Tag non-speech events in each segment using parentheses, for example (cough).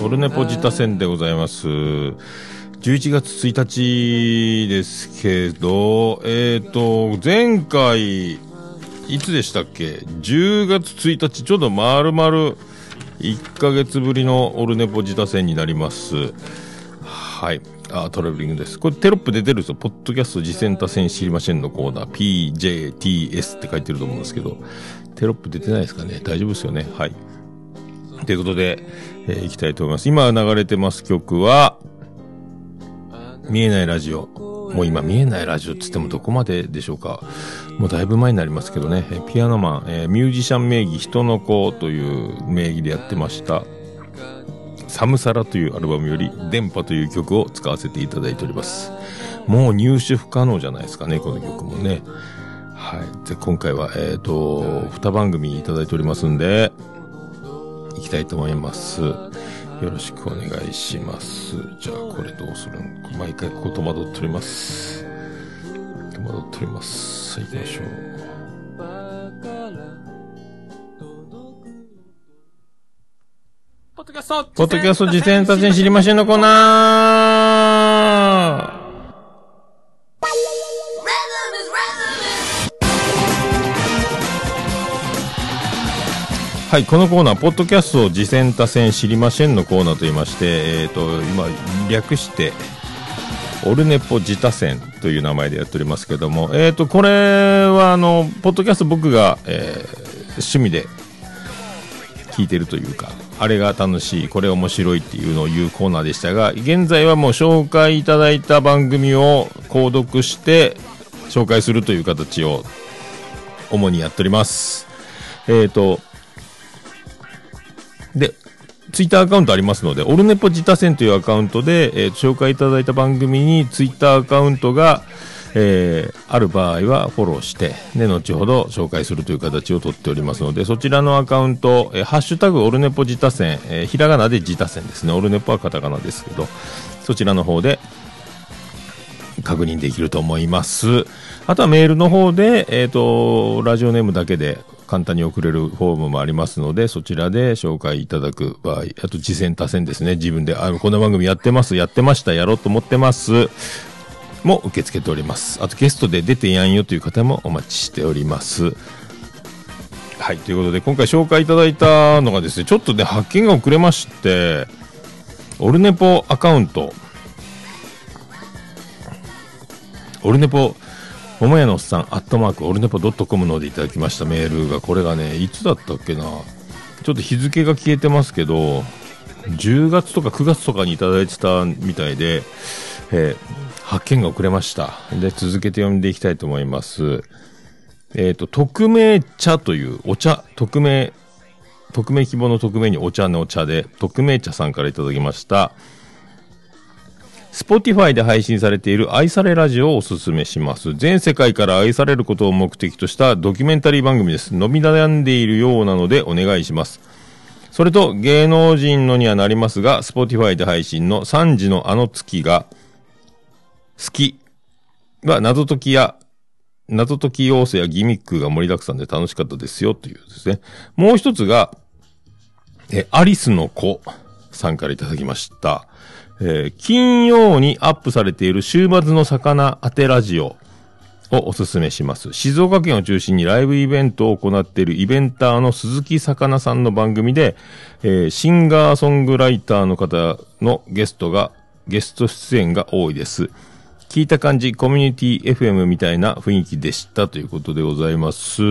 はい、オルネポジタ戦でございます。11月1日ですけど、えっ、ー、と、前回、いつでしたっけ ?10 月1日、ちょうど丸々1ヶ月ぶりのオルネポジタ戦になります。はい。あ、トラベリングです。これテロップ出てるんですよ。ポッドキャスト次戦多戦知りませんのコーナー、PJTS って書いてると思うんですけど、テロップ出てないですかね？大丈夫ですよね？はい。ということで、えー、いきたいと思います。今流れてます曲は、見えないラジオ。もう今見えないラジオって言ってもどこまででしょうか。もうだいぶ前になりますけどね。ピアノマン、えー、ミュージシャン名義人の子という名義でやってました。サムサラというアルバムより電波という曲を使わせていただいております。もう入手不可能じゃないですかね、この曲もね。はい。で、今回は、えっ、ー、と、二番組いただいておりますんで、いきたいと思います。よろしくお願いします。じゃあ、これどうするの毎回ここ戸惑っております。戸惑っております。さあ、行きましょう。ポッドキャストポッドキャスト自転達人知りませんのコーナーはい、このコーナー、ポッドキャストを次戦多戦知りませんのコーナーと言いまして、えっ、ー、と、今、略して、オルネポ自他戦という名前でやっておりますけども、え、ー、と、これは、あの、ポッドキャスト僕が、えー、趣味で聞いてるというか、あれが楽しい、これ面白いっていうのを言うコーナーでしたが、現在はもう紹介いただいた番組を購読して紹介するという形を主にやっております。えっ、ー、と、で、ツイッターアカウントありますので、オルネポ自他戦というアカウントで、えー、紹介いただいた番組にツイッターアカウントが、えー、ある場合はフォローして、で、後ほど紹介するという形をとっておりますので、そちらのアカウント、えー、ハッシュタグオルネポ自他戦、えー、ひらがなで自他戦ですね。オルネポはカタカナですけど、そちらの方で確認できると思います。あとはメールの方で、えっ、ー、と、ラジオネームだけで簡単に送れるフォームもありますので、そちらで紹介いただく場合、あと次戦多戦ですね。自分で、あ、こんな番組やってます、やってました、やろうと思ってます。も受け付けております。あとゲストで出てやんよという方もお待ちしております。はい、ということで今回紹介いただいたのがですね、ちょっとね、発見が遅れまして、オルネポアカウント、オルネポ桃屋のおっさん、アットマーク、オルネポドットコムのでいただきましたメールが、これがね、いつだったっけな。ちょっと日付が消えてますけど、10月とか9月とかにいただいてたみたいで、えー、発見が遅れました。で、続けて読んでいきたいと思います。えっ、ー、と、匿名茶というお茶、匿名、匿名希望の匿名にお茶のお茶で、匿名茶さんからいただきました。Spotify で配信されている愛されラジオをおすすめします。全世界から愛されることを目的としたドキュメンタリー番組です。伸び悩んでいるようなのでお願いします。それと芸能人のにはなりますが、Spotify で配信の3時のあの月が好きは謎解きや謎解き要素やギミックが盛りだくさんで楽しかったですよというですね。もう一つが、え、アリスの子さんからいただきました。えー、金曜にアップされている週末の魚当てラジオをおすすめします。静岡県を中心にライブイベントを行っているイベンターの鈴木魚さんの番組で、えー、シンガーソングライターの方のゲストが、ゲスト出演が多いです。聞いた感じ、コミュニティ FM みたいな雰囲気でしたということでございます。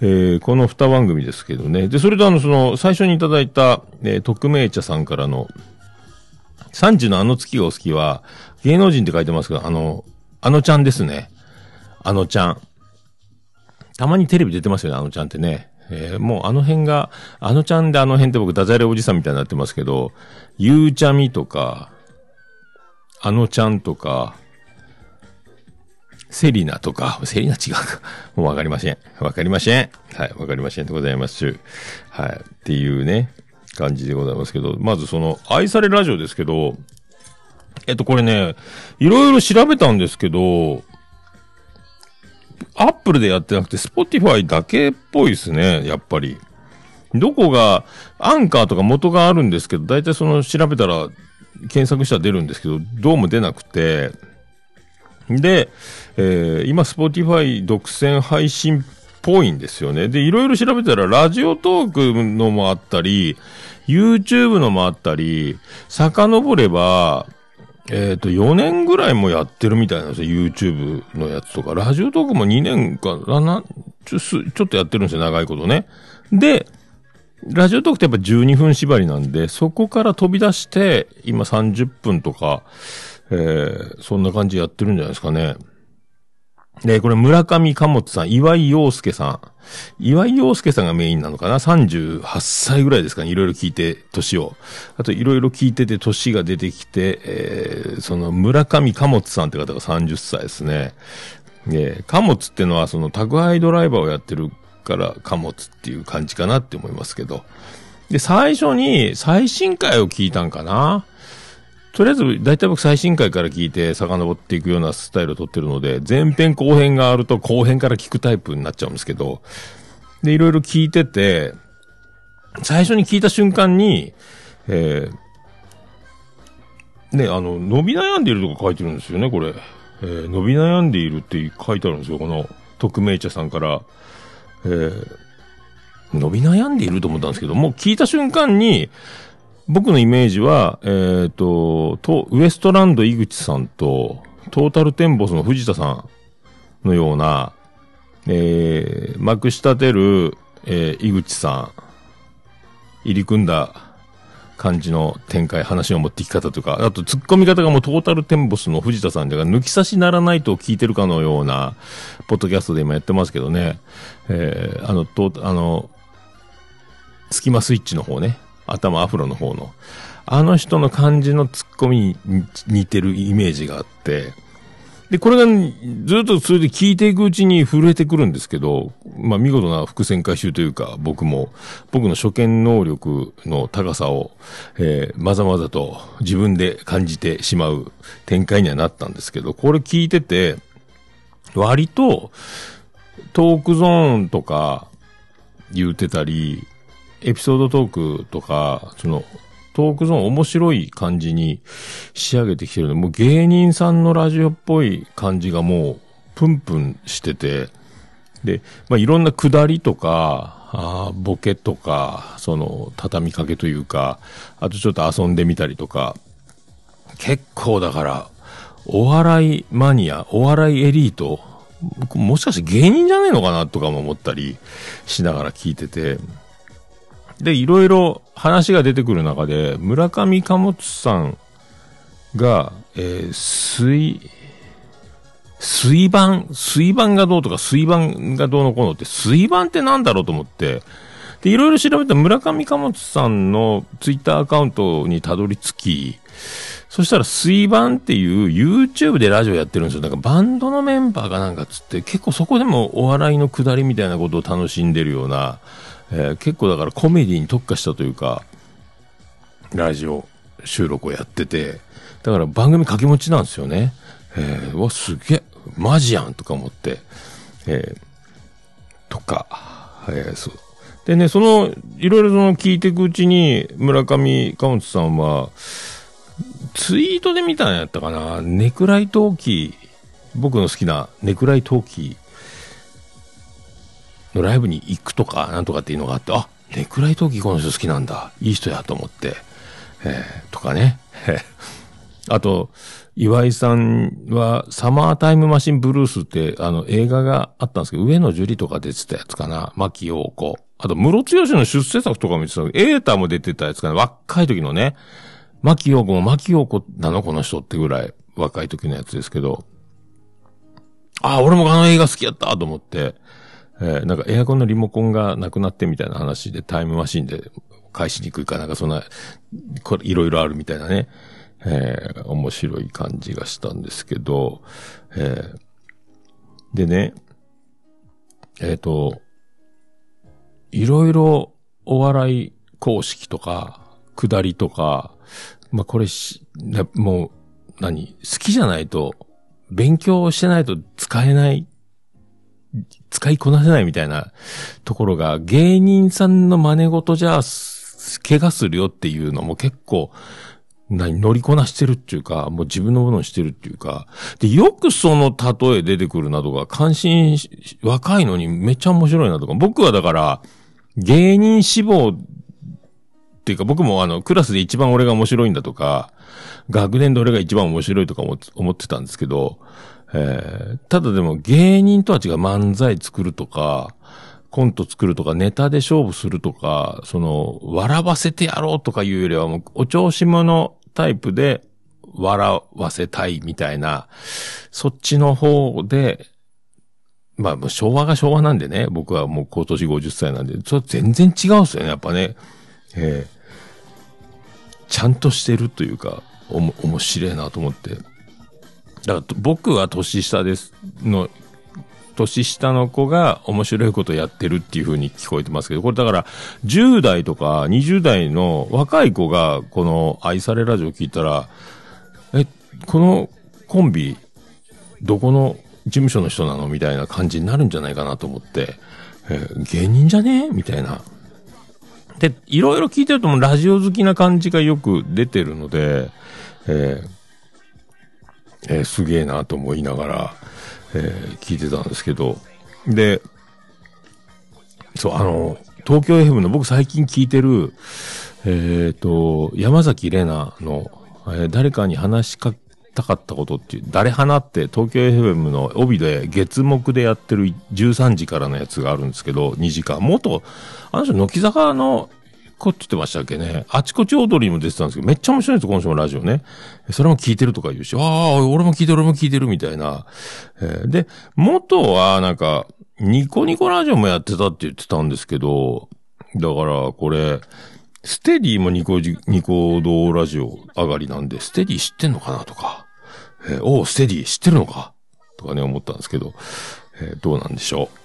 えー、この二番組ですけどね。で、それとあの、その、最初にいただいた、えー、匿名茶さんからの、3時のあの月がお好きは、芸能人って書いてますけど、あの、あのちゃんですね。あのちゃん。たまにテレビ出てますよね、あのちゃんってね。えー、もうあの辺が、あのちゃんであの辺って僕ダジャレおじさんみたいになってますけど、ゆうちゃみとか、あのちゃんとか、セリナとか、セリナ違うか。もうわかりません。わかりません。はい、わかりませんでございます。はい、っていうね。感じでございますけど、まずその、愛されラジオですけど、えっと、これね、いろいろ調べたんですけど、 Appleでやってなくて、 Spotifyだけっぽいですね、やっぱり。どこが、アンカーとか元があるんですけど、大体その調べたら、検索したら出るんですけど、どうも出なくて、で、えー、今、 Spotify 独占配信ぽいんですよね。で、いろいろ調べたら、 Radiotalk のもあったり、YouTube のもあったり、遡れば、えっ、ー、と、4年ぐらいもやってるみたいなんですよ。YouTube のやつとか。 Radiotalk も2年か、な、ちょ、ちょっとやってるんですよ。長いことね。で、ラジオトークってやっぱ12分縛りなんで、そこから飛び出して、今30分とか、えー、そんな感じやってるんじゃないですかね。で、これ村上貨物さん、岩井陽介さん。岩井陽介さんがメインなのかな ?38 歳ぐらいですかねいろいろ聞いて、年を。あといろいろ聞いてて、年が出てきて、えー、その村上貨物さんって方が30歳ですね。で、貨物ってのはその宅配ドライバーをやってるから貨物っていう感じかなって思いますけど。で、最初に最新回を聞いたんかな？とりあえず、大体僕最新回から聞いて遡っていくようなスタイルを取ってるので、前編後編があると後編から聞くタイプになっちゃうんですけど、で、いろいろ聞いてて、最初に聞いた瞬間に、えー、ね、あの、伸び悩んでいるとか書いてるんですよね、これ。えー、伸び悩んでいるって書いてあるんですよ、この、匿名茶さんから。えー、伸び悩んでいると思ったんですけど、もう聞いた瞬間に、僕のイメージは、えっ、ー、と、ウエストランド井口さんと、トータルテンボスの藤田さんのような、えー、まくし立てる、えー、井口さん、入り組んだ感じの展開、話の持ってき方とか、あと突っ込み方がもうトータルテンボスの藤田さんで抜き差しならないと聞いてるかのような、ポッドキャストで今やってますけどね、えー、あの、と、あの、スキマスイッチの方ね、頭アフロの方の。あの人の感じのツッコミに似てるイメージがあって、で、これがずっとそれで聞いていくうちに震えてくるんですけど、まあ見事な伏線回収というか、僕も、僕の初見能力の高さを、えー、まざまざと自分で感じてしまう展開にはなったんですけど、これ聞いてて、割と、トークゾーンとか言うてたり、エピソードトークとか、その、トークゾーン面白い感じに仕上げてきてるので、もう芸人さんのラジオっぽい感じがもう、プンプンしてて、で、まあ、いろんな下りとか、あボケとか、その、畳みかけというか、あとちょっと遊んでみたりとか、結構だから、お笑いマニア、お笑いエリート、もしかして芸人じゃねえのかなとかも思ったりしながら聞いてて、で、いろいろ話が出てくる中で、村上貨物さんが、えー、水、水盤、水盤がどうとか、水盤がどうのこうのって、水盤ってなんだろうと思って、で、いろいろ調べた村上貨物さんのツイッターアカウントにたどり着き、そしたら水盤っていう YouTube でラジオやってるんですよ。なんかバンドのメンバーがなんかつって、結構そこでもお笑いのくだりみたいなことを楽しんでるような、えー、結構だからコメディに特化したというか、ラジオ収録をやってて、だから番組掛け持ちなんですよね。えー、わ、すげえ、マジやんとか思って、えー、とか、えー、そう。でね、その、いろいろその聞いていくうちに、村上貨物さんは、ツイートで見たんやったかな、ネクライトーキー、僕の好きなネクライトーキーのライブに行くとか、なんとかっていうのがあって、あ、ネクライトーキーこの人好きなんだ。いい人やと思って、えー、とかね。(laughs) あと、岩井さんは、サマータイムマシンブルースって、あの、映画があったんですけど、上野樹里とか出てたやつかな。牧陽子。あと、室強の出世作とかも言ってたエータも出てたやつかな。若い時のね。牧陽子も牧陽子なの？この人ってぐらい若い時のやつですけど。ああ、俺もあの映画好きやったと思って、えー、なんかエアコンのリモコンがなくなってみたいな話でタイムマシンで返しにくいかなんかそんな、これいろいろあるみたいなね、えー、面白い感じがしたんですけど、えー、でね、えっ、ー、と、いろいろお笑い公式とか、下りとか、まあ、これし、もう、何？好きじゃないと、勉強してないと使えない使いこなせないみたいなところが、芸人さんの真似事じゃ、怪我するよっていうのも結構、何、乗りこなしてるっていうか、もう自分のものにしてるっていうか、で、よくその例え出てくるなとか、関心、若いのにめっちゃ面白いなとか、僕はだから、芸人志望っていうか、僕もあの、クラスで一番俺が面白いんだとか、学年で俺が一番面白いとか思ってたんですけど、えー、ただでも芸人とは違う漫才作るとか、コント作るとか、ネタで勝負するとか、その、笑わせてやろうとかいうよりはもう、お調子者タイプで笑わせたいみたいな、そっちの方で、まあ、昭和が昭和なんでね、僕はもう今年50歳なんで、それ全然違うんすよね、やっぱね。えー、ちゃんとしてるというか、おも、面白いなと思って。だから僕は年下ですの、年下の子が面白いことやってるっていう風に聞こえてますけど、これだから10代とか20代の若い子がこの愛されラジオ聞いたら、え、このコンビ、どこの事務所の人なのみたいな感じになるんじゃないかなと思って、え、芸人じゃねみたいな。で、いろいろ聞いてるともラジオ好きな感じがよく出てるので、えーえー、すげえなと思いながら、えー、聞いてたんですけど、で、そう、あの、東京 FM の僕最近聞いてる、えっ、ー、と、山崎玲奈の、え、誰かに話しかたかったことっていう、誰花って東京 FM の帯で月目でやってる13時からのやつがあるんですけど、2時間。元、あの人、乃木坂のこって言ってましたっけね。あちこち踊りにも出てたんですけど、めっちゃ面白いんですよ、今週のラジオね。それも聞いてるとか言うし、ああ、俺も聞いてる、俺も聞いてるみたいな。えー、で、元は、なんか、ニコニコラジオもやってたって言ってたんですけど、だから、これ、ステディもニコ、ニコ動ラジオ上がりなんで、ステディ知ってんのかなとか、えー、おう、ステディ知ってるのかとかね、思ったんですけど、えー、どうなんでしょう。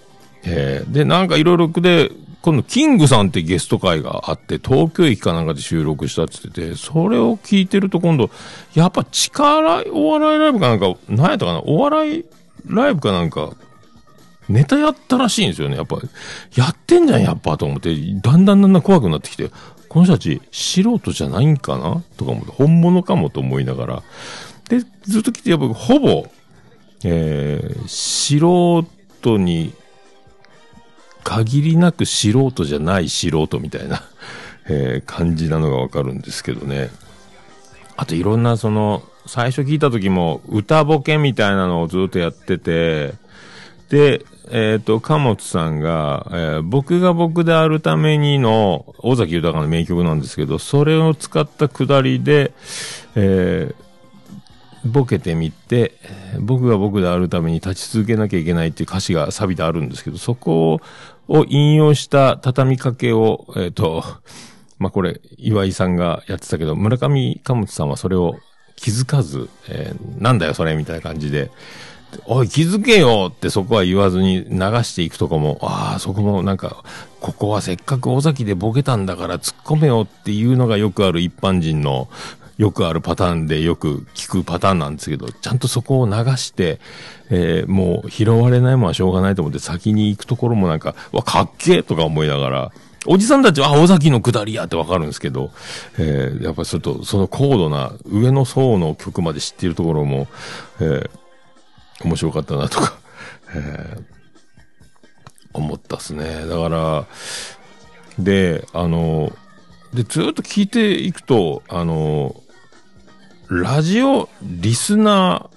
えー、で、なんかいろいろで、今度、キングさんってゲスト会があって、東京駅かなんかで収録したって言ってて、それを聞いてると今度、やっぱ力、お笑いライブかなんか、何やったかなお笑いライブかなんか、ネタやったらしいんですよね。やっぱ、やってんじゃん、やっぱ、と思って、だんだんだんだん怖くなってきて、この人たち、素人じゃないんかなとか思って、本物かもと思いながら。で、ずっと来て、やっぱ、ほぼ、えー、素人に限りなく素人じゃない素人みたいな (laughs) えー、感じなのがわかるんですけどね。あといろんなその、最初聞いた時も歌ボケみたいなのをずっとやってて、で、えっ、ー、と、貨物さんが、えー、僕が僕であるためにの、尾崎豊の名曲なんですけど、それを使ったくだりで、えー、ボケてみて、僕が僕であるために立ち続けなきゃいけないっていう歌詞がサビであるんですけど、そこをを引用した畳みかけを、えっ、ー、と、まあ、これ、岩井さんがやってたけど、村上貨物さんはそれを気づかず、えー、なんだよそれみたいな感じで、おい気づけよってそこは言わずに流していくとこも、ああ、そこもなんか、ここはせっかく尾崎でボケたんだから突っ込めよっていうのがよくある一般人のよくあるパターンでよく聞くパターンなんですけど、ちゃんとそこを流して、えー、もう拾われないものはしょうがないと思って先に行くところもなんか、わ、かっけえとか思いながら、おじさんたちは、あ、尾崎の下りやってわかるんですけど、えー、やっぱちょっと、その高度な上の層の曲まで知っているところも、えー、面白かったなとか、えー、思ったっすね。だから、で、あの、で、ずっと聞いていくと、あの、ラジオリスナ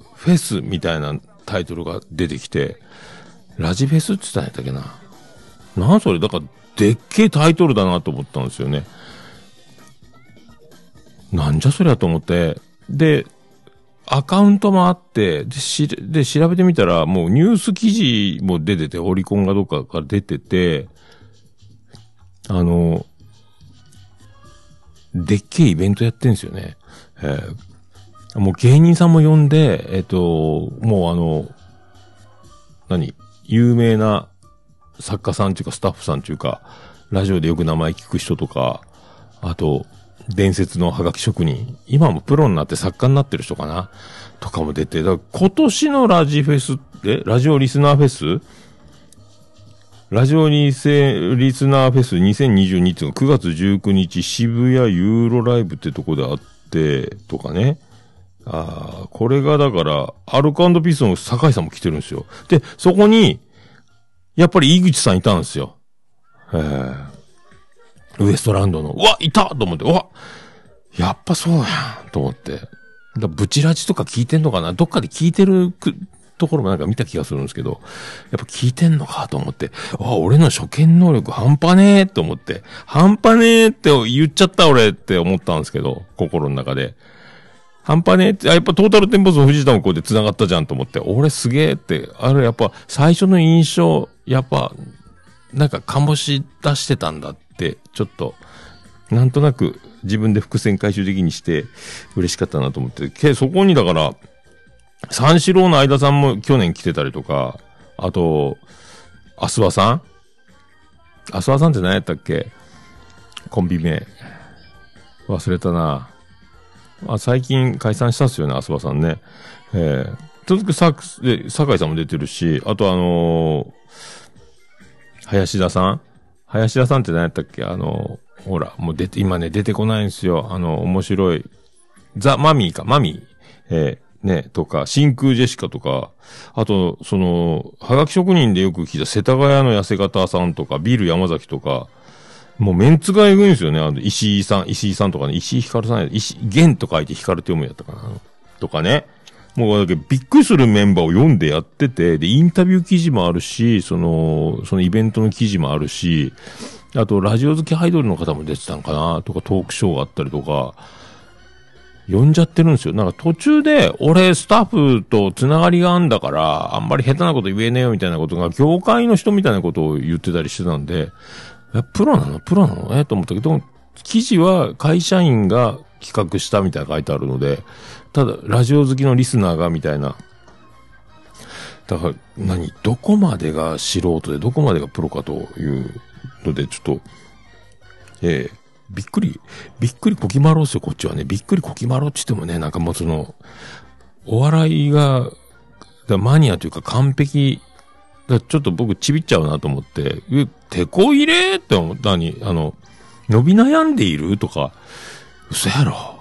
ーフェスみたいなタイトルが出てきて、ラジフェスって言ったんやったっけな。なんそれだから、でっけえタイトルだなと思ったんですよね。なんじゃそりゃと思って、で、アカウントもあって、で、し、で、調べてみたら、もうニュース記事も出てて、オリコンがどっかから出てて、あの、でっけえイベントやってんすよね。えー、もう芸人さんも呼んで、えっ、ー、と、もうあの、何？有名な作家さんっていうかスタッフさんっていうか、ラジオでよく名前聞く人とか、あと、伝説のハガキ職人、今もプロになって作家になってる人かな？とかも出て、だから今年のラジフェスで、ラジオリスナーフェス？ラジオリセリスナーフェス2022っていうのが9月19日渋谷ユーロライブってとこであって、とかね。ああ、これがだから、アルコピースの酒井さんも来てるんですよ。で、そこに、やっぱり井口さんいたんですよ。えー、ウエストランドの。うわ、いたと思って、うわ、やっぱそうやんと思って。だブチラジとか聞いてんのかな？どっかで聞いてるところもなんか見た気がするんですけど、やっぱ聞いてんのかと思って、あ、俺の初見能力半端ねえって思って、半端ねえって言っちゃった俺って思ったんですけど、心の中で。半端ねえって、あやっぱトータルテンポスの藤田もこうで繋がったじゃんと思って、俺すげえって、あれやっぱ最初の印象、やっぱ、なんか醸し出してたんだって、ちょっと、なんとなく自分で伏線回収的にして嬉しかったなと思って、け、そこにだから、三四郎の間さんも去年来てたりとか、あと、アスワさん？アスワさんって何やったっけ？コンビ名。忘れたな。あ、最近解散したっすよね、アスワさんね。えー、続くサックスで、酒井さんも出てるし、あとあのー、林田さん？林田さんって何やったっけ？あのー、ほら、もう出て、今ね、出てこないんですよ。あの、面白い。ザ・マミーか、マミー。えー、ね、とか、真空ジェシカとか、あと、その、はがき職人でよく聞いた世田谷の痩せ方さんとか、ビール山崎とか、もうメンツがえぐいんですよね。あの、石井さん、石井さんとかね、石井光さん、石、玄と書いて光って読むやったかな。とかね。もうだけびっくりするメンバーを読んでやってて、で、インタビュー記事もあるし、その、そのイベントの記事もあるし、あと、ラジオ好きアイドルの方も出てたんかなとか、トークショーがあったりとか、呼んじゃってるんですよ。なんか途中で、俺、スタッフと繋がりがあんだから、あんまり下手なこと言えねえよみたいなことが、業界の人みたいなことを言ってたりしてたんで、え、プロなの？プロなの？えと思ったけど、記事は会社員が企画したみたいな書いてあるので、ただ、ラジオ好きのリスナーがみたいな。だから、何？どこまでが素人で、どこまでがプロかというので、ちょっと、ええー、びっくり、びっくりこきまろうっすよ、こっちはね。びっくりこきまろうって言ってもね、なんかもうその、お笑いが、マニアというか完璧だちょっと僕ちびっちゃうなと思って、え、手こ入れって思ったに、あの、伸び悩んでいるとか、嘘やろ。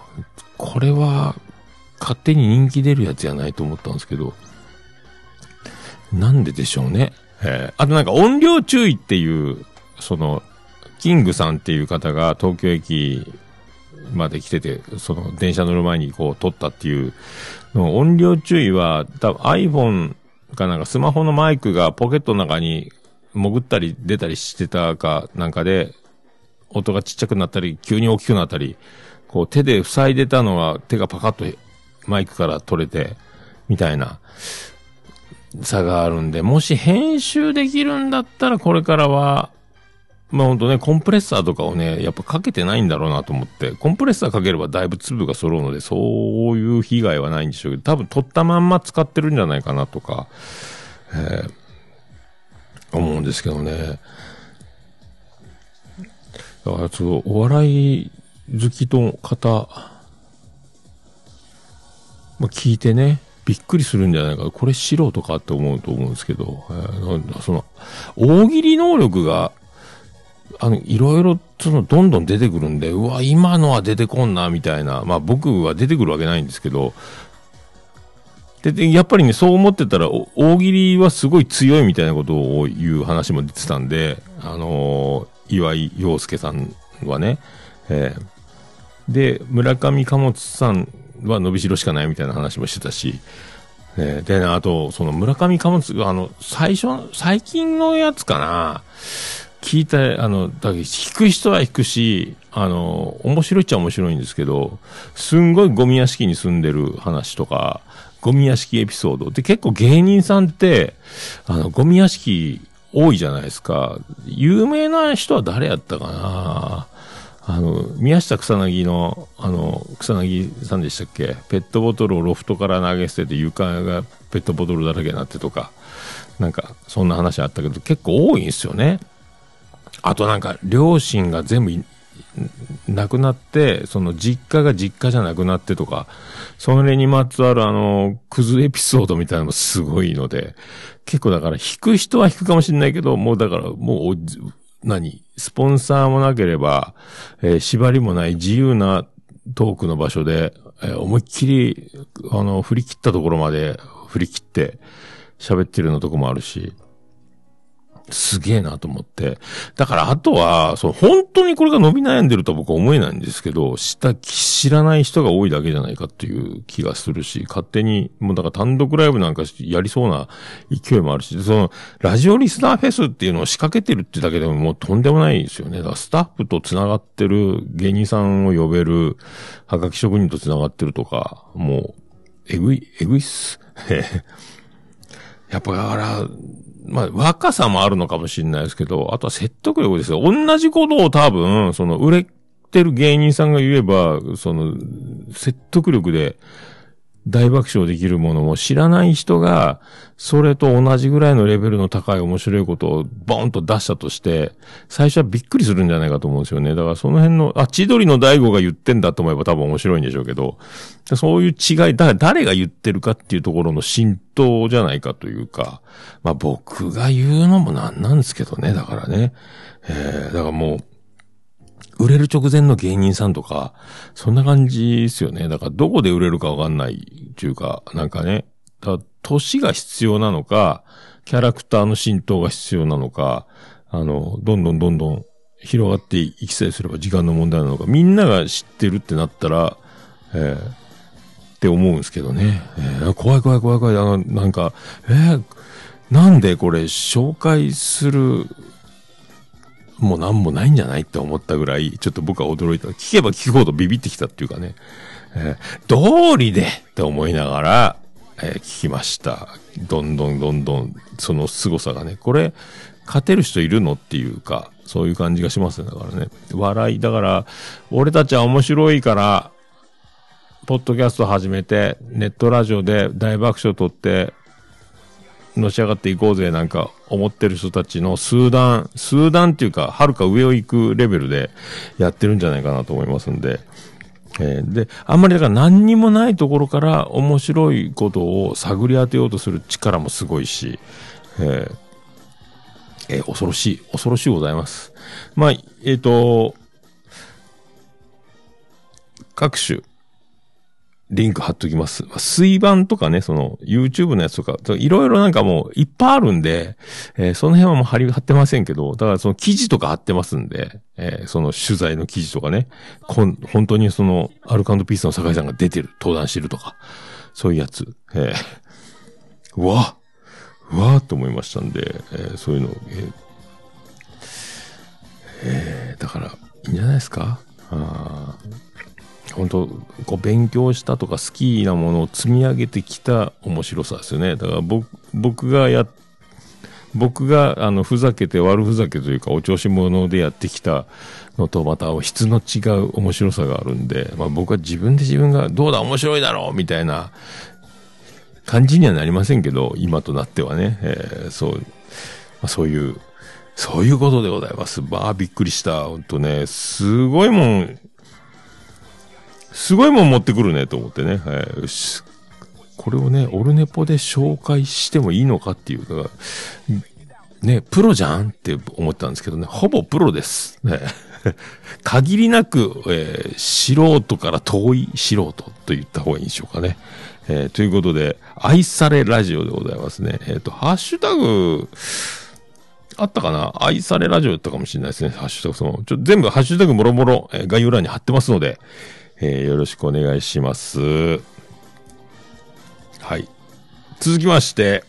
これは、勝手に人気出るやつじゃないと思ったんですけど、なんででしょうね。えー、あとなんか音量注意っていう、その、キングさんっていう方が東京駅まで来てて、その電車乗る前にこう撮ったっていうの音量注意は多分 iPhone かなんかスマホのマイクがポケットの中に潜ったり出たりしてたかなんかで、音がちっちゃくなったり、急に大きくなったり、こう手で塞いでたのは手がパカッとマイクから取れて、みたいな差があるんで、もし編集できるんだったらこれからはまあほんとね、コンプレッサーとかをね、やっぱかけてないんだろうなと思って、コンプレッサーかければだいぶ粒が揃うので、そういう被害はないんでしょうけど、多分取ったまんま使ってるんじゃないかなとか、えー、思うんですけどね。だからちょっと、お笑い好きの方、まあ聞いてね、びっくりするんじゃないか。これ素人かって思うと思うんですけど、えー、その、大喜利能力があの、いろいろ、その、どんどん出てくるんで、うわ、今のは出てこんな、みたいな。まあ、僕は出てくるわけないんですけど、で、でやっぱりね、そう思ってたら、大喜利はすごい強いみたいなことを言う話も出てたんで、あのー、岩井陽介さんはね、えー、で、村上貨物さんは伸びしろしかないみたいな話もしてたし、えー、で、ね、あと、その村上貨物、あの、最初、最近のやつかな、聞いた、あの、だ弾く人は弾くし、あの、面白いっちゃ面白いんですけど、すんごいゴミ屋敷に住んでる話とか、ゴミ屋敷エピソード。で、結構芸人さんって、あの、ゴミ屋敷多いじゃないですか。有名な人は誰やったかな？あの、宮下草薙の、あの、草薙さんでしたっけ？ペットボトルをロフトから投げ捨てて床がペットボトルだらけになってとか、なんか、そんな話あったけど、結構多いんですよね。あとなんか、両親が全部亡くなって、その実家が実家じゃなくなってとか、それにまつわるあの、クズエピソードみたいなのもすごいので、結構だから弾く人は弾くかもしれないけど、もうだからもう、何スポンサーもなければ、えー縛りもない自由なトークの場所で、えー思いっきり、あの、振り切ったところまで振り切って喋ってるようなとこもあるし、すげえなと思って。だから、あとは、そう、本当にこれが伸び悩んでるとは僕は思えないんですけど、知った、知らない人が多いだけじゃないかっていう気がするし、勝手に、もうだから単独ライブなんかやりそうな勢いもあるし、その、ラジオリスナーフェスっていうのを仕掛けてるってだけでももうとんでもないですよね。だからスタッフと繋がってる芸人さんを呼べる、はがき職人と繋がってるとか、もう、えぐい、えぐいっす。やっぱあら、まあ、若さもあるのかもしれないですけど、あとは説得力ですよ。同じことを多分、その、売れてる芸人さんが言えば、その、説得力で大爆笑できるものも知らない人が、それと同じぐらいのレベルの高い面白いことをボーンと出したとして、最初はびっくりするんじゃないかと思うんですよね。だからその辺の、あ、千鳥の大悟が言ってんだと思えば多分面白いんでしょうけど、そういう違い、だ誰が言ってるかっていうところの浸透じゃないかというか、まあ僕が言うのもなんなんですけどね、だからね。えー、だからもう、売れる直前の芸人さんとか、そんな感じですよね。だからどこで売れるかわかんないっていうか、なんかね、だ年が必要なのか、キャラクターの浸透が必要なのか、あの、どんどんどんどん広がっていきさえすれば時間の問題なのか、みんなが知ってるってなったら、えーって思うんですけどね。えー怖い怖い怖い怖い。あのなんか、えーなんでこれ紹介する、もうなんもないんじゃないって思ったぐらい、ちょっと僕は驚いた。聞けば聞くほどビビってきたっていうかね。えー道理でって思いながら、えー聞きました。どんどんどんどん、その凄さがね。これ、勝てる人いるのっていうか、そういう感じがしますね。だからね。笑い、だから、俺たちは面白いから、ポッドキャスト始めて、ネットラジオで大爆笑取って、のし上がっていこうぜなんか思ってる人たちの数段、数段っていうか、はるか上を行くレベルでやってるんじゃないかなと思いますんで。えーで、あんまりだから何にもないところから面白いことを探り当てようとする力もすごいし、えーえー恐ろしい、恐ろしいございます。まあ、えっ、と、各種、リンク貼っときます。水盤とかね、その、YouTube のやつとか、いろいろなんかもういっぱいあるんで、えーその辺はもう貼り、貼ってませんけど、だからその記事とか貼ってますんで、えーその取材の記事とかね、こん本当にその、アルカンドピースの酒井さんが出てる、登壇してるとか、そういうやつ、えーうわうわーって思いましたんで、えーそういうのを、えーえーだから、いいんじゃないですか？あー。本当こう勉強したとか好きなものを積み上げてきた面白さですよね。だから僕、僕がや、僕があの、ふざけて悪ふざけというかお調子者でやってきたのとまた質の違う面白さがあるんで、まあ僕は自分で自分がどうだ面白いだろうみたいな感じにはなりませんけど、今となってはね、えーそう、まあ、そういう、そういうことでございます。まあびっくりした。ほんとね、すごいもん、すごいもん持ってくるねと思ってね。はいよしこれをね、オルネポで紹介してもいいのかっていう、かね、プロじゃんって思ったんですけどね、ほぼプロです。ね、(laughs) 限りなく、えー素人から遠い素人と言った方がいいんでしょうかね。えーということで、愛されラジオでございますね。えっ、と、ハッシュタグ、あったかな？愛されラジオだったかもしれないですね。ハッシュタグその、ちょ、全部ハッシュタグもろもろ、え概要欄に貼ってますので、えーよろしくお願いします。はい。続きまして、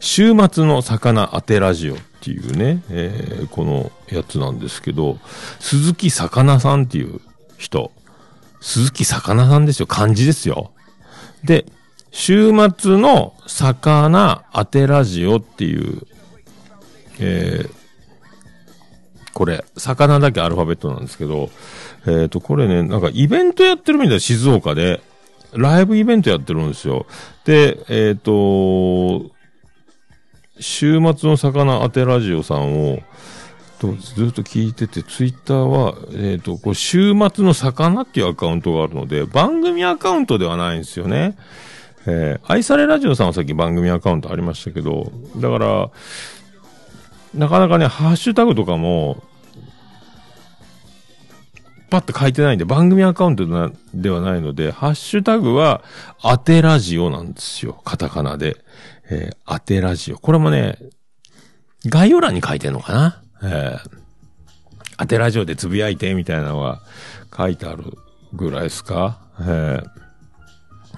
週末の魚当てラジオっていうね、えーこのやつなんですけど、鈴木魚さんっていう人、鈴木魚さんですよ。漢字ですよ。で、週末の魚当てラジオっていう、えーこれ、魚だけアルファベットなんですけど、えっ、と、これね、なんかイベントやってるみたい、静岡で。ライブイベントやってるんですよ。で、えっ、と、週末の魚当てラジオさんを、とずっと聞いてて、ツイッターは、えっ、と、こう、週末の魚っていうアカウントがあるので、番組アカウントではないんですよね。えー、愛されラジオさんはさっき番組アカウントありましたけど、だから、なかなかね、ハッシュタグとかも、パッと書いてないんで、番組アカウントではないので、ハッシュタグは、当てラジオなんですよ。カタカナで。えー、当てラジオ。これもね、概要欄に書いてんのかな？えー、当てラジオでつぶやいて、みたいなのが書いてあるぐらいですか？え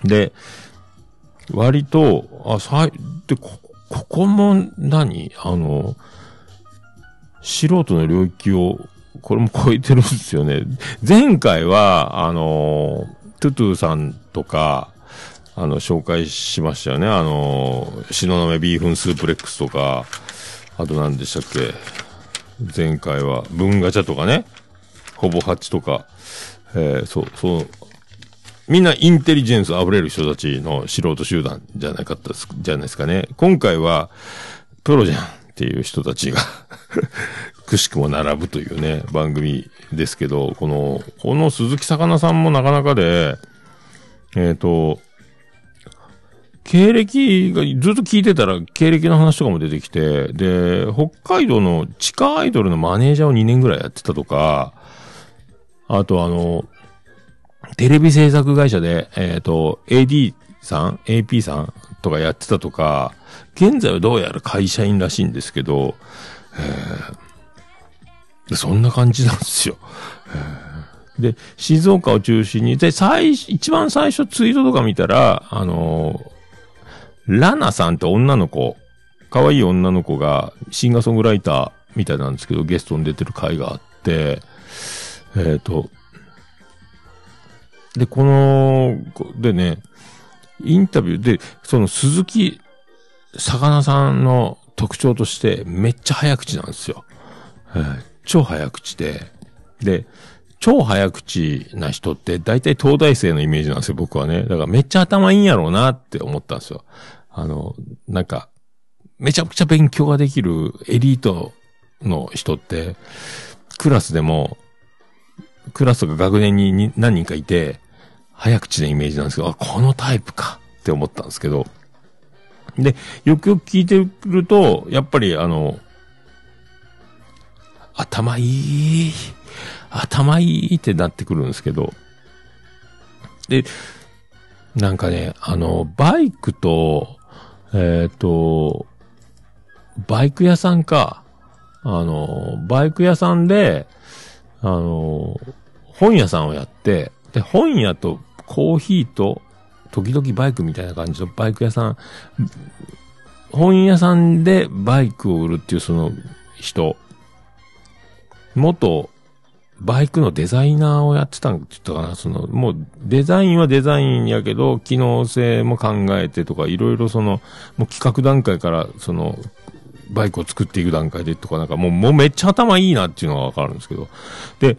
ー、で、割と、あ、さい、で、こ、ここも何？あの、素人の領域をこれも超えてるんですよね。前回は、あの、トゥトゥさんとか、あの、紹介しましたよね。あの、東雲ビーフンスープレックスとか、あと何でしたっけ？前回は、文ガチャとかね。ほぼハッチとか。えー、そう、そう。みんなインテリジェンス溢れる人たちの素人集団じゃなかったです、じゃないですかね。今回は、プロじゃんっていう人たちが (laughs) くしくも並ぶというね、番組ですけど、この、この鈴木魚さんもなかなかで、えっ、ー、と、経歴が、ずっと聞いてたら経歴の話とかも出てきて、で、北海道の地下アイドルのマネージャーを2年ぐらいやってたとか、あとあの、テレビ制作会社で、えっ、ー、と、AD さん ?AP さんとかやってたとか、現在はどうやら会社員らしいんですけど、えー、そんな感じなんですよ。で、静岡を中心に、で、最、一番最初ツイートとか見たら、あのー、ラナさんって女の子、可愛い女の子がシンガーソングライターみたいなんですけど、ゲストに出てる回があって、えっ、ー、と、で、この、でね、インタビューで、その鈴木魚さんの特徴としてめっちゃ早口なんですよ。えー、超早口で。で、超早口な人って大体東大生のイメージなんですよ、僕はね。だからめっちゃ頭いいんやろうなって思ったんですよ。あの、なんか、めちゃくちゃ勉強ができるエリートの人って、クラスでも、クラスとか学年に何人かいて、早口なイメージなんですけど、あ、このタイプかって思ったんですけど、で、よくよく聞いてると、やっぱりあの、頭いい、頭いいってなってくるんですけど、で、なんかね、あの、バイクと、えっ、ー、と、バイク屋さんか、あの、バイク屋さんで、あの、本屋さんをやって、で、本屋とコーヒーと時々バイクみたいな感じのバイク屋さん、本屋さんでバイクを売るっていうその人、元バイクのデザイナーをやってたんって言ったかなその、もうデザインはデザインやけど、機能性も考えてとか、いろいろその、もう企画段階から、その、バイクを作っていく段階でとか、なんかもう、もうめっちゃ頭いいなっていうのがわかるんですけど。で、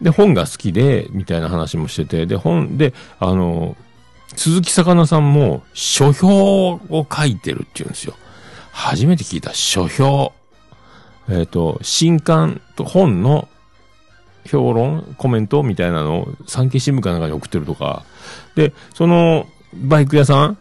で、本が好きで、みたいな話もしてて、で、本、で、あの、鈴木魚さんも書評を書いてるって言うんですよ。初めて聞いた書評。えっ、ー、と、新刊と本の評論、コメントみたいなのを産経新聞かなんかに送ってるとか。で、そのバイク屋さん、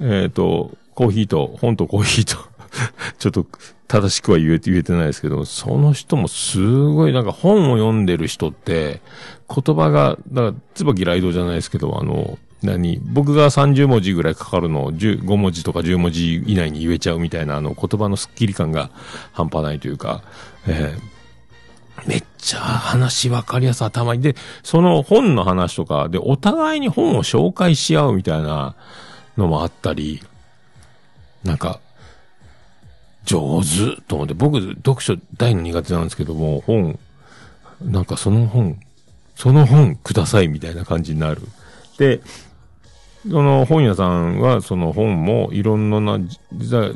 えっ、ー、と、コーヒーと、本とコーヒーと (laughs) ちょっと正しくは言えて言えてないですけど、その人もすごいなんか本を読んでる人って、言葉が、だから、椿ライドじゃないですけど、あの、何？僕が30文字ぐらいかかるのを5文字とか10文字以内に言えちゃうみたいなあの言葉のスッキリ感が半端ないというか、えー、めっちゃ話わかりやすい頭に。で、その本の話とかでお互いに本を紹介し合うみたいなのもあったり、なんか、上手と思って、僕読書大の苦手なんですけども、本、なんかその本、その本くださいみたいな感じになる。で、その本屋さんはその本もいろんな、実は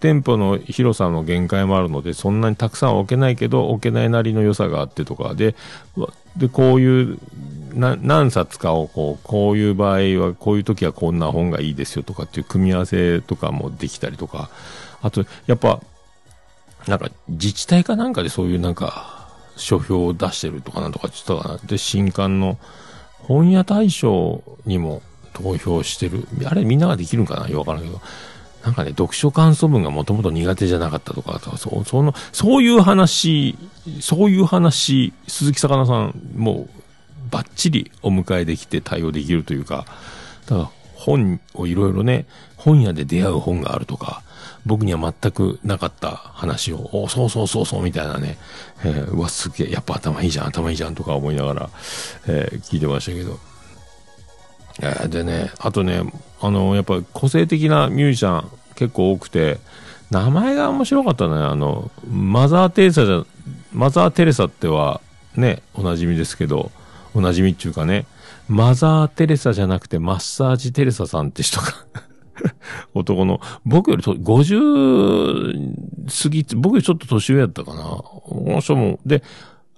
店舗の広さの限界もあるので、そんなにたくさん置けないけど、置けないなりの良さがあってとか、で、で、こういう、何冊かをこう、こういう場合は、こういう時はこんな本がいいですよとかっていう組み合わせとかもできたりとか、あと、やっぱ、なんか自治体かなんかでそういうなんか、書評を出してるとかなんとか言ってたかな。で、新刊の本屋大賞にも投票してる。あれみんなができるんかな？よくわからんけど。なんかね、読書感想文がもともと苦手じゃなかったとか、そ、その、そういう話、そういう話、鈴木さかなさん、もう、バッチリお迎えできて対応できるというか、だから本をいろいろね、本屋で出会う本があるとか、僕には全くなかった話を、おそうそうそうそうみたいなね、えー、うわ、すげえ、やっぱ頭いいじゃん、頭いいじゃんとか思いながら、えー、聞いてましたけど。でね、あとね、あの、やっぱ個性的なミュージシャン結構多くて、名前が面白かったね。あの、マザー・テレサじゃ、マザー・テレサってはね、おなじみですけど、おなじみっていうかね、マザー・テレサじゃなくてマッサージ・テレサさんって人が (laughs) 男の、僕よりと50過ぎ、僕よりちょっと年上やったかな。この人も、で、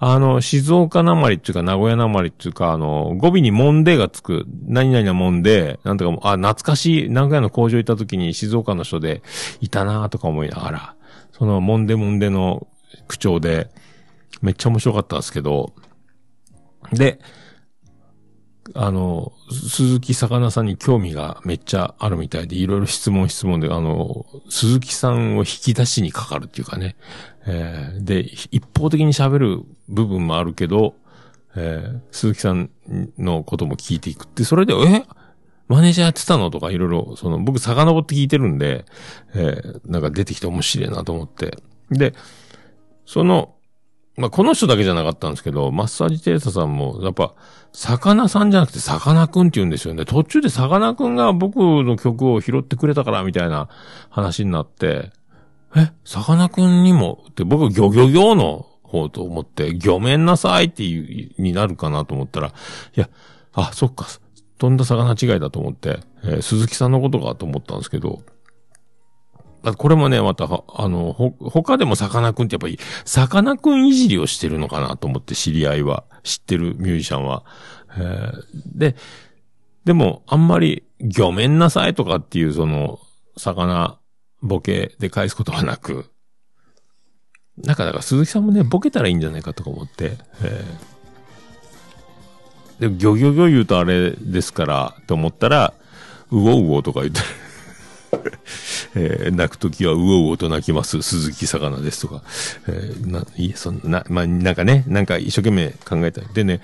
あの、静岡なまりっていうか、名古屋なまりっていうか、あの、語尾にもんでがつく、何々なもんで、なんとかも、あ、懐かしい、名古屋の工場行った時に静岡の人でいたなとか思いながら、その、もんでもんでの口調で、めっちゃ面白かったんですけど、で、あの、鈴木魚さんに興味がめっちゃあるみたいで、いろいろ質問質問で、あの、鈴木さんを引き出しにかかるっていうかね。えー、で、一方的に喋る部分もあるけど、えー、鈴木さんのことも聞いていくって、それで、え？マネージャーやってたの？とかいろいろ、その、僕遡って聞いてるんで、えー、なんか出てきて面白いなと思って。で、その、まあ、この人だけじゃなかったんですけど、マッサージテレサさんも、やっぱ、魚さんじゃなくて魚くんって言うんですよね。途中で魚くんが僕の曲を拾ってくれたからみたいな話になって、え、魚くんにも、って僕、ギョギョギョの方と思って、ギョめんなさいっていう、になるかなと思ったら、いや、あ、そっか、飛んだ魚違いだと思って、えー、鈴木さんのことかと思ったんですけど、これもね、また、あの、ほ、他でもさかなクンってやっぱり、さかなクンいじりをしてるのかなと思って知り合いは、知ってるミュージシャンは。えー、で、でも、あんまり、ギョめんなさいとかっていう、その、魚、ボケで返すことはなく、なんか、だから鈴木さんもね、ボケたらいいんじゃないかとか思って、えー、で、ギョギョギョ言うとあれですから、と思ったら、うおうおとか言ってえー、泣くときはうおうおと泣きます、鈴木魚ですとか、えー、な、いいそんな、まあ、なんかね、なんか一生懸命考えた。でね、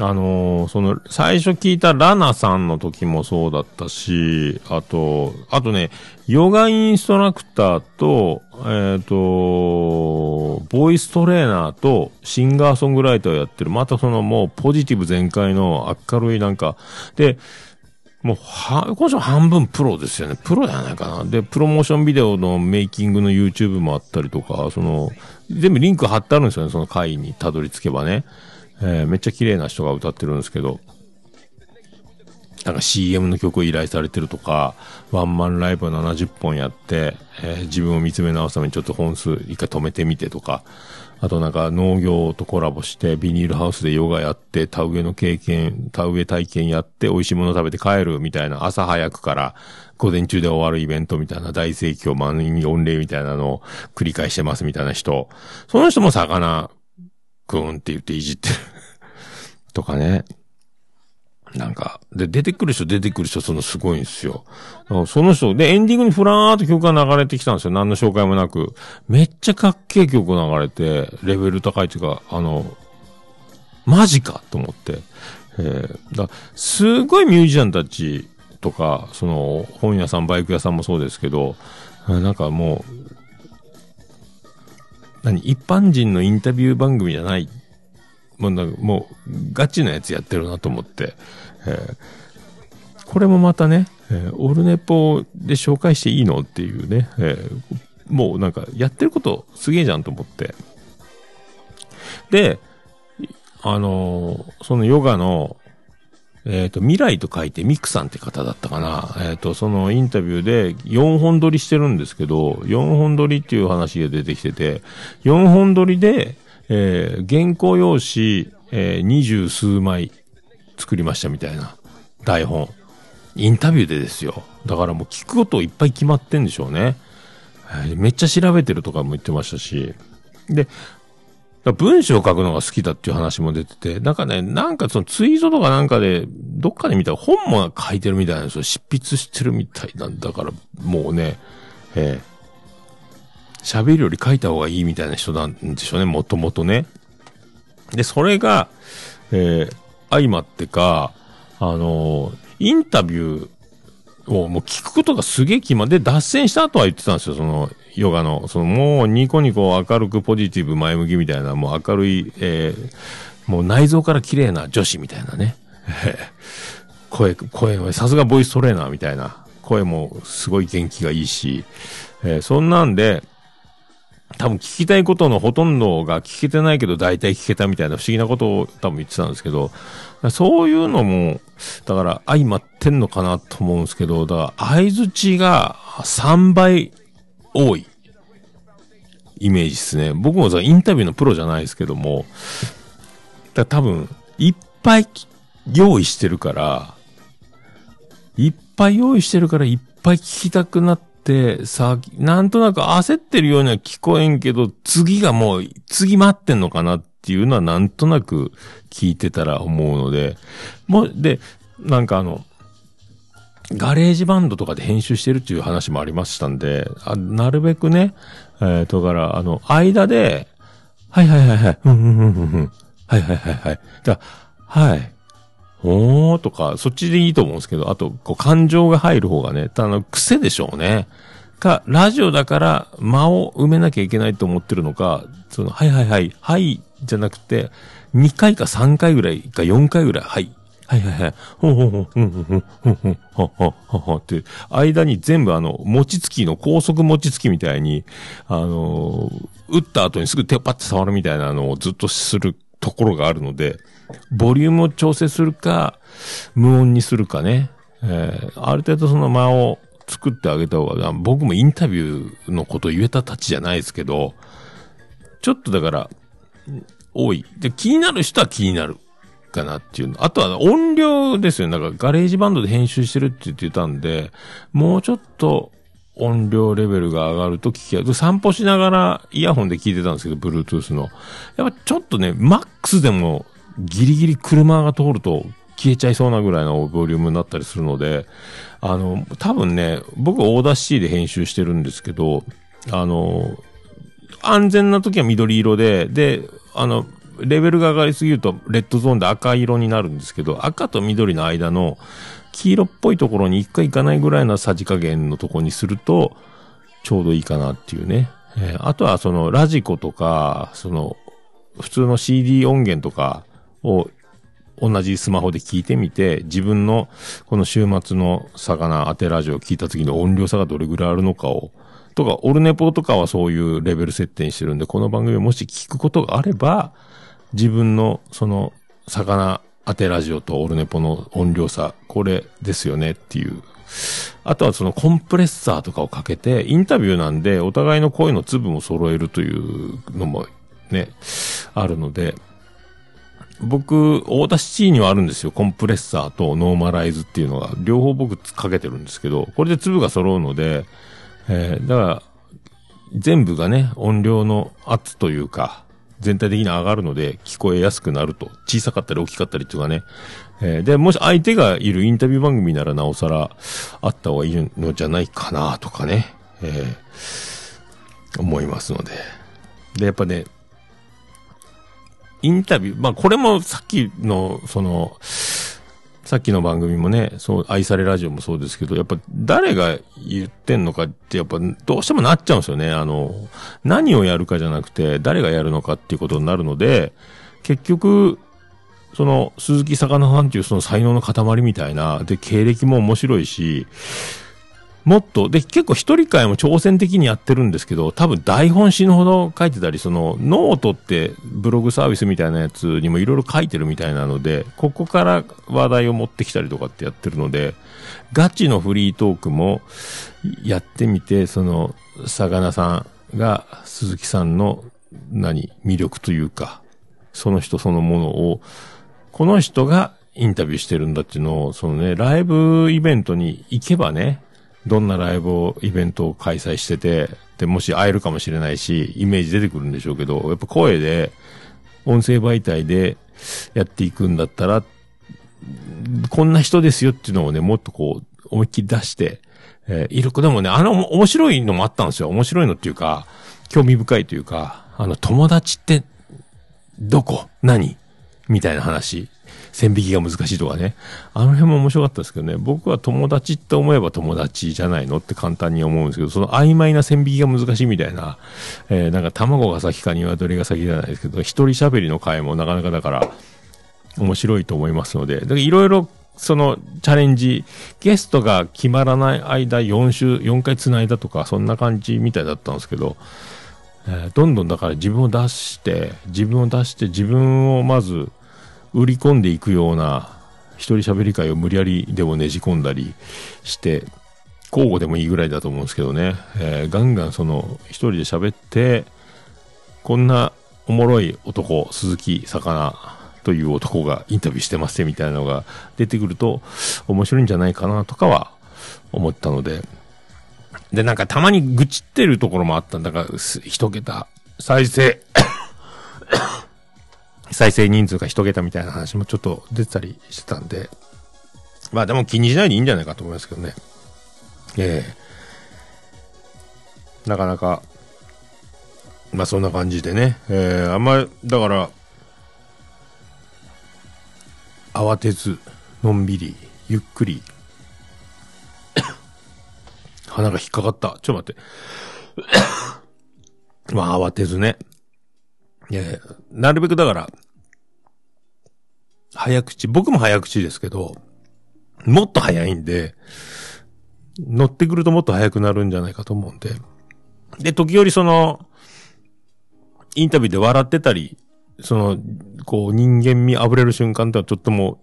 あのー、その、最初聞いたラナさんの時もそうだったし、あと、あとね、ヨガインストラクターと、えっ、ー、と、ボイストレーナーとシンガーソングライターをやってる、またそのもうポジティブ全開の明るいなんか、で、もう、は、今週半分プロですよね。プロじゃないかな。で、プロモーションビデオのメイキングの YouTube もあったりとか、その、全部リンク貼ってあるんですよね、その回にたどり着けばね。えー、めっちゃ綺麗な人が歌ってるんですけど、なんか CM の曲を依頼されてるとか、ワンマンライブを70本やって、えー、自分を見つめ直すためにちょっと本数一回止めてみてとか、あとなんか農業とコラボしてビニールハウスでヨガやって田植えの経験、田植え体験やって美味しいもの食べて帰るみたいな朝早くから午前中で終わるイベントみたいな大盛況満員御礼みたいなのを繰り返してますみたいな人。その人も魚くんって言っていじってるとかね。なんか、で、出てくる人出てくる人、そのすごいんですよ。その人、で、エンディングにふらーっと曲が流れてきたんですよ。何の紹介もなく。めっちゃかっけえ曲流れて、レベル高いっていうか、あの、マジかと思って。えー、だすごいミュージシャンたちとか、その、本屋さん、バイク屋さんもそうですけど、なんかもう、何、一般人のインタビュー番組じゃないもうなんかもう、ガチなやつやってるなと思って、えー、これもまたね、えー、オルネポで紹介していいのっていうね、えー、もうなんかやってることすげえじゃんと思って。で、あのー、そのヨガの、えっ、ー、と、未来と書いてミクさんって方だったかな。えっ、ー、と、そのインタビューで4本撮りしてるんですけど、4本撮りっていう話が出てきてて、4本撮りで、えー、原稿用紙、えー、二十数枚作りましたみたいな台本。インタビューでですよ。だからもう聞くこといっぱい決まってんでしょうね。めっちゃ調べてるとかも言ってましたし、で、文章を書くのが好きだっていう話も出てて、なんかね、なんかそのツイートとかなんかで、どっかで見たら本も書いてるみたいなんですよ。執筆してるみたいなんだから、もうね、えー、喋るより書いた方がいいみたいな人なんでしょうね、もともとね。で、それが、えー、相まってか、あのー、インタビューをもう聞くことがすげえ決まで、脱線した後は言ってたんですよ、その、ヨガの、その、もうニコニコ明るくポジティブ前向きみたいな、もう明るい、えー、もう内臓から綺麗な女子みたいなね。(laughs) 声、声、さすがボイストレーナーみたいな。声もすごい元気がいいし、えー、そんなんで、多分聞きたいことのほとんどが聞けてないけど大体聞けたみたいな不思議なことを多分言ってたんですけど、そういうのも、だから相まってんのかなと思うんですけど、だから相づちが3倍多いイメージですね。僕もさ、インタビューのプロじゃないですけども、だ多分、いっぱい用意してるから、いっぱい用意してるからいっぱい聞きたくなって、さ、なんとなく焦ってるようには聞こえんけど、次がもう、次待ってんのかなっていうのはなんとなく聞いてたら思うので、もう、で、なんかあの、 GarageBand とかで編集してるっていう話もありましたんで、あなるべくね、えー、だから、あの、間で、はいはいはいはい、うんうんうんうん、はいはいはいはい。じゃはい。おーとか、そっちでいいと思うんですけど、あと、こう、感情が入る方がね、あの、癖でしょうね。か、ラジオだから間を埋めなきゃいけないと思ってるのか、その、はいはいはい、はいじゃなくて、2回か3回ぐらいか4回ぐらい、はい、はいはいはい。ほんほんほん、ほんほんほん、ほんほん、ほんほん、ほんほんって、間に全部あの、餅つきの高速餅つきみたいに、あの打った後にすぐ手をパッて触るみたいなのをずっとするところがあるので、ボリュームを調整するか、無音にするかね。えー、ある程度その間を作ってあげた方が、僕もインタビューのことを言えたたちじゃないですけど、ちょっとだから、多い。で、気になる人は気になる。かなっていうの。あとは音量ですよ。なんか GarageBand で編集してるって言ってたんで、もうちょっと音量レベルが上がると聞きや散歩しながらイヤホンで聞いてたんですけど、Bluetooth の。やっぱちょっとね、マックスでもギリギリ車が通ると消えちゃいそうなぐらいのボリュームになったりするので、あの、多分ね、僕 Audacity で編集してるんですけど、あの、安全な時は緑色で、で、あの、レベルが上がりすぎると、レッドゾーンで赤色になるんですけど、赤と緑の間の黄色っぽいところに一回行かないぐらいのさじ加減のところにすると、ちょうどいいかなっていうね。えー、あとはそのラジコとか、その、普通の CD 音源とかを同じスマホで聞いてみて、自分のこの週末の魚当てラジオを聞いた時の音量差がどれぐらいあるのかを、とか、オルネポとかはそういうレベル設定にしてるんで、この番組をもし聞くことがあれば、自分のその魚当てラジオとオルネポの音量差、これですよねっていう。あとはそのコンプレッサーとかをかけて、インタビューなんでお互いの声の粒も揃えるというのもね、あるので、僕、大田シティにはあるんですよ。コンプレッサーとノーマライズっていうのが、両方僕かけてるんですけど、これで粒が揃うので、えー、だから、全部がね、音量の圧というか、全体的に上がるので聞こえやすくなると。小さかったり大きかったりっていうかね。えー、で、もし相手がいるインタビュー番組ならなおさらあった方がいいのじゃないかなとかね。えー、思いますので。で、やっぱね、インタビュー、まあこれもさっきの、その、さっきの番組もね、そう、愛されラジオもそうですけど、やっぱ誰が言ってんのかってやっぱどうしてもなっちゃうんですよね。あの、何をやるかじゃなくて、誰がやるのかっていうことになるので、結局、その、鈴木魚さんっていうその才能の塊みたいな、で、経歴も面白いし、もっと、で、結構一人会も挑戦的にやってるんですけど、多分台本死ぬほど書いてたり、その、ノートってブログサービスみたいなやつにもいろいろ書いてるみたいなので、ここから話題を持ってきたりとかってやってるので、ガチのフリートークもやってみて、その、魚さんが鈴木さんの何、魅力というか、その人そのものを、この人がインタビューしてるんだっていうのを、そのね、ライブイベントに行けばね、どんなライブを、イベントを開催してて、で、もし会えるかもしれないし、イメージ出てくるんでしょうけど、やっぱ声で、音声媒体でやっていくんだったら、こんな人ですよっていうのをね、もっとこう、思いっきり出して、えー、いる、でもね、あの、面白いのもあったんですよ。面白いのっていうか、興味深いというか、あの、友達って、どこ？何？みたいな話。線引きが難しいとかね。あの辺も面白かったですけどね。僕は友達って思えば友達じゃないのって簡単に思うんですけど、その曖昧な線引きが難しいみたいな、えー、なんか卵が先か鶏が先じゃないですけど、一人喋りの回もなかなかだから、面白いと思いますので、いろいろそのチャレンジ、ゲストが決まらない間4週、4回繋いだとか、そんな感じみたいだったんですけど、えー、どんどんだから自分を出して、自分を出して、自分をまず売り込んでいくような一人喋り会を無理やりでもねじ込んだりして、交互でもいいぐらいだと思うんですけどね、えー、ガンガンその一人で喋って、こんなおもろい男、鈴木魚という男がインタビューしてますみたいなのが出てくると面白いんじゃないかなとかは思ったので、で、なんかたまに愚痴ってるところもあったんだから、一桁再生。再生人数が一桁みたいな話もちょっと出てたりしてたんで、まあでも気にしないでいいんじゃないかと思いますけどね。ええー、なかなか、まあそんな感じでね、えー、あんまり、だから、慌てず、のんびり、ゆっくり、(coughs) 鼻が引っかかった。ちょっと待って。(coughs) まあ慌てずね。いやなるべくだから、早口、僕も早口ですけど、もっと早いんで、乗ってくるともっと早くなるんじゃないかと思うんで。で、時折その、インタビューで笑ってたり、その、こう人間味あぶれる瞬間ってのはちょっとも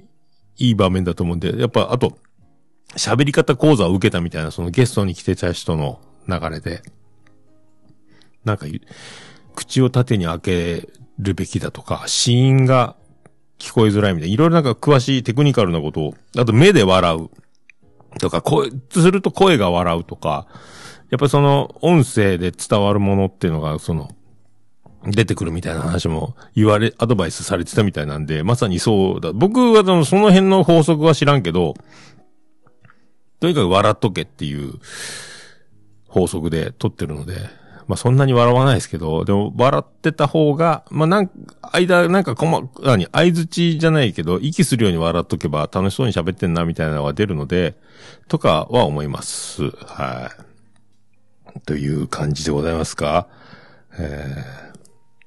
いい場面だと思うんで、やっぱあと、喋り方講座を受けたみたいなそのゲストに来てた人の流れで、なんか口を縦に開けるべきだとか、死因が聞こえづらいみたいな、いろいろなんか詳しいテクニカルなことを、あと目で笑うとか、声、すると声が笑うとか、やっぱりその音声で伝わるものっていうのが、その、出てくるみたいな話も言われ、アドバイスされてたみたいなんで、まさにそうだ。僕はその辺の法則は知らんけど、とにかく笑っとけっていう法則で撮ってるので、まあそんなに笑わないですけど、でも笑ってた方が、まあなん、間、なんかこま、何、相づちじゃないけど、息するように笑っとけば楽しそうに喋ってんなみたいなのが出るので、とかは思います。はい。という感じでございますか。え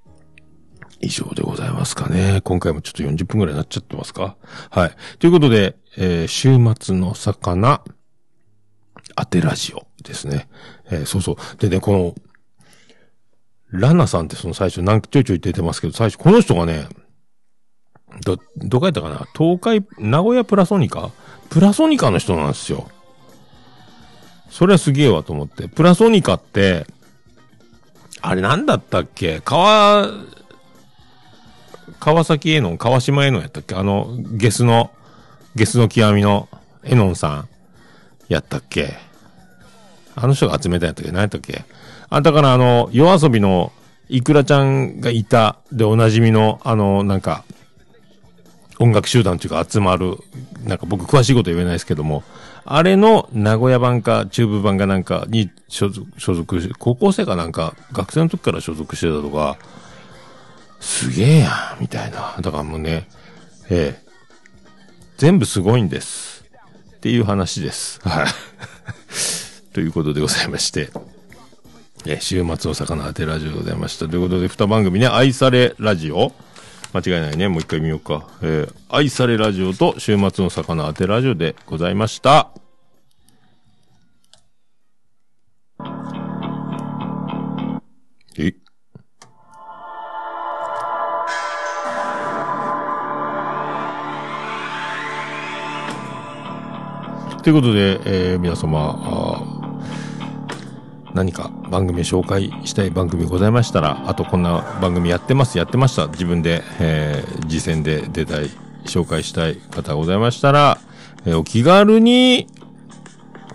ー、以上でございますかね。今回もちょっと40分くらいになっちゃってますかはい。ということで、えー、週末の魚、当てラジオですね。えー、そうそう。でね、この、ラナさんってその最初なんかちょいちょい出てますけど、最初この人がね、ど、どこやったかな？東海、名古屋プラソニカ？プラソニカの人なんですよ。それはすげえわと思って。プラソニカって、あれなんだったっけ？川、川崎エノン、川島エノンやったっけ？あの、ゲスの、ゲスの極みのエノンさん、やったっけ？あの人が集めたんやったっけ？何やったっけ？あ、だからあの、夜遊びのイクラちゃんがいたでおなじみの、あの、なんか、音楽集団っていうか集まる、なんか僕詳しいこと言えないですけども、あれの名古屋版か中部版かなんかに所属、所属し、高校生かなんか学生の時から所属してたとか、すげえやん、みたいな。だからもうね、ええ、全部すごいんです。っていう話です。はい。(laughs) ということでございまして。え週末お魚当てラジオでございました。ということで、二番組ね、愛されラジオ。間違いないね。もう一回見ようか。えー、愛されラジオと週末の魚当てラジオでございました。え？ということで、えー、皆様、何か番組紹介したい番組ございましたら、あとこんな番組やってます、やってました、自分で、えー、次戦で出たい、紹介したい方ございましたら、えー、お気軽に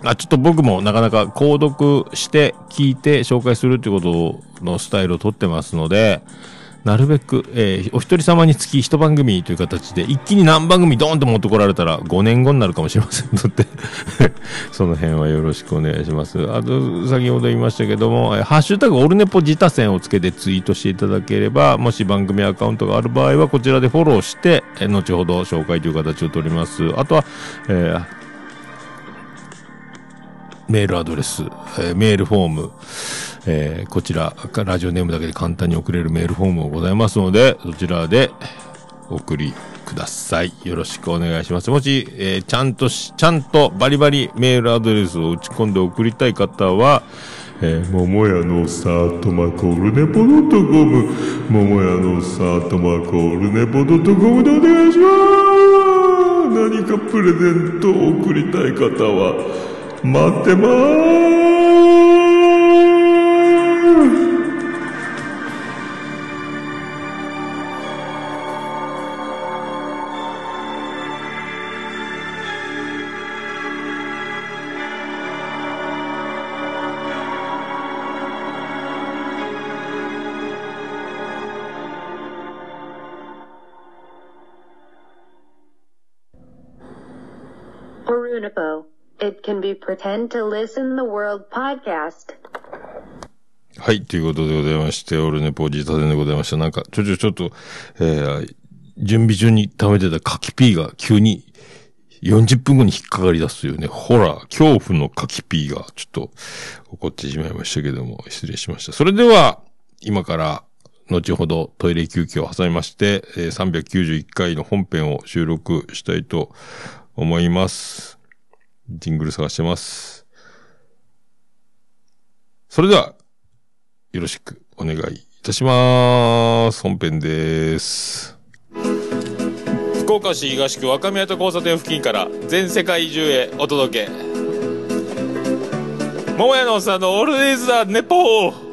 あ、ちょっと僕もなかなか購読して聞いて紹介するってことのスタイルをとってますので、なるべく、えー、お一人様につき一番組という形で、一気に何番組ドーンと持ってこられたら5年後になるかもしれませんので (laughs) その辺はよろしくお願いします。あと、先ほど言いましたけども、ハッシュタグオルネポ自他戦をつけてツイートしていただければ、もし番組アカウントがある場合は、こちらでフォローして、え、後ほど紹介という形を取ります。あとは、えー、メールアドレス、えー、メールフォーム、えー、こちら、ラジオネームだけで簡単に送れるメールフォームもございますので、そちらで送りください。よろしくお願いします。もし、えー、ちゃんとし、ちゃんとバリバリメールアドレスを打ち込んで送りたい方は、えー、桃屋のサートマコールネポドットコム、桃屋のサートマコールネポドットコムでお願いします何かプレゼントを送りたい方は、待ってまーす Unipo. It can be pretend to listen the world podcast. はい、ということでございまして、オルネポジータでございました。なんか、ちょちょちょっと、えー、準備中に貯めてた柿ピーが急に40分後に引っかかり出すというね、ホラー、恐怖の柿ピーがちょっと起こってしまいましたけども、失礼しました。それでは、今から後ほどトイレ休憩を挟みまして、え391回の本編を収録したいと思います。ジングル探してます。それでは、よろしくお願いいたします。本編です。福岡市東区若宮と交差点付近から全世界中へお届け。桃屋のおっさんのオールディーズ・ザ・ネポー